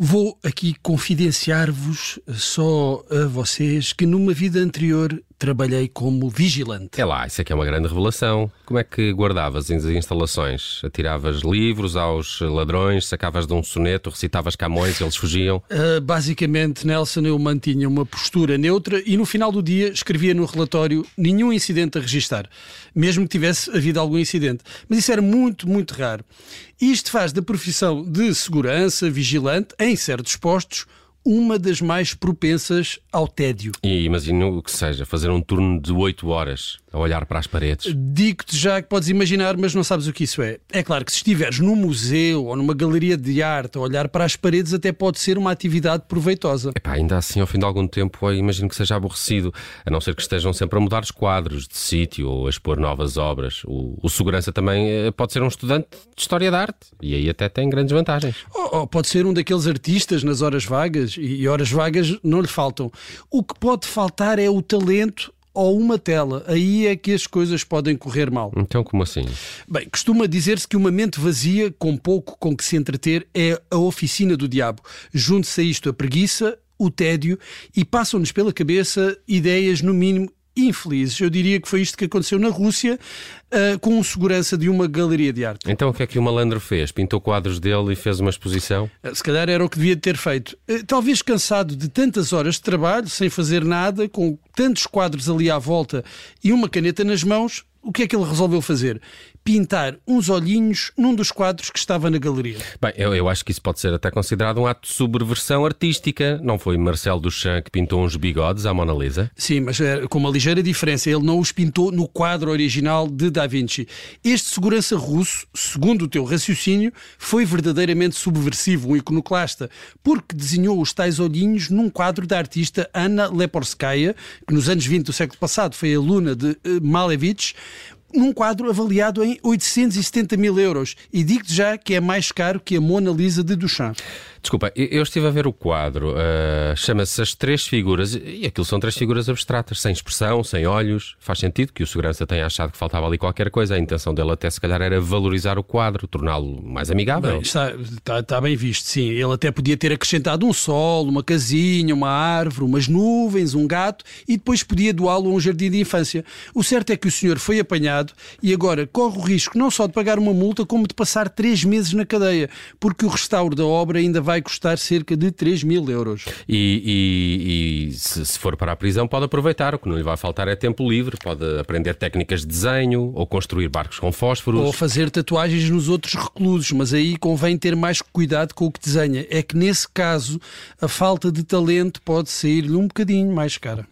Vou aqui confidenciar-vos só a vocês que numa vida anterior trabalhei como vigilante. É lá, isso aqui é uma grande revelação. Como é que guardavas as instalações? Atiravas livros aos ladrões, sacavas de um soneto, recitavas Camões e eles fugiam? Uh, basicamente, Nelson, eu mantinha uma postura neutra e no final do dia escrevia no relatório nenhum incidente a registar, mesmo que tivesse havido algum incidente. Mas isso era muito, muito raro. Isto faz da profissão de segurança, vigilante, em certos postos, uma das mais propensas ao tédio. E imagino que seja fazer um turno de 8 horas a olhar para as paredes. Digo-te já que podes imaginar, mas não sabes o que isso é. É claro que se estiveres num museu ou numa galeria de arte a olhar para as paredes, até pode ser uma atividade proveitosa. Epá, ainda assim, ao fim de algum tempo, imagino que seja aborrecido, a não ser que estejam sempre a mudar os quadros de sítio ou a expor novas obras. O, o segurança também eh, pode ser um estudante de História da Arte e aí até tem grandes vantagens. Ou, ou pode ser um daqueles artistas nas horas vagas e horas vagas não lhe faltam. O que pode faltar é o talento ou uma tela. Aí é que as coisas podem correr mal. Então, como assim? Bem, costuma dizer-se que uma mente vazia, com pouco com que se entreter, é a oficina do diabo. Junte-se a isto a preguiça, o tédio e passam-nos pela cabeça ideias, no mínimo, infelizes. Eu diria que foi isto que aconteceu na Rússia uh, com segurança de uma galeria de arte. Então o que é que o malandro fez? Pintou quadros dele e fez uma exposição? Uh, se calhar era o que devia ter feito. Uh, talvez cansado de tantas horas de trabalho, sem fazer nada, com tantos quadros ali à volta e uma caneta nas mãos, o que é que ele resolveu fazer? Pintar uns olhinhos num dos quadros que estava na galeria. Bem, eu, eu acho que isso pode ser até considerado um ato de subversão artística. Não foi Marcel Duchamp que pintou uns bigodes à Mona Lisa? Sim, mas é, com uma ligeira diferença. Ele não os pintou no quadro original de Da Vinci. Este segurança russo, segundo o teu raciocínio, foi verdadeiramente subversivo, um iconoclasta, porque desenhou os tais olhinhos num quadro da artista Anna Leporskaya, que nos anos 20 do século passado foi aluna de uh, Malevich, num quadro avaliado em 870 mil euros. E digo-te já que é mais caro que a Mona Lisa de Duchamp. Desculpa, eu estive a ver o quadro, uh, chama-se As Três Figuras, e aquilo são três figuras abstratas, sem expressão, sem olhos. Faz sentido que o segurança tenha achado que faltava ali qualquer coisa. A intenção dele até se calhar era valorizar o quadro, torná-lo mais amigável. Bem, está, está, está, bem visto, sim. Ele até podia ter acrescentado um sol, uma casinha, uma árvore, umas nuvens, um gato, e depois podia doá-lo a um jardim de infância. O certo é que o senhor foi apanhado e agora corre o risco não só de pagar uma multa, como de passar três meses na cadeia, porque o restauro da obra ainda vai custar cerca de 3 mil euros. E, e, e se, se, for para a prisão, pode aproveitar. O que não lhe vai faltar é tempo livre. Pode aprender técnicas de desenho ou construir barcos com fósforos. Ou fazer tatuagens nos outros reclusos. Mas aí convém ter mais cuidado com o que desenha. É que nesse caso a falta de talento pode sair-lhe um bocadinho mais cara.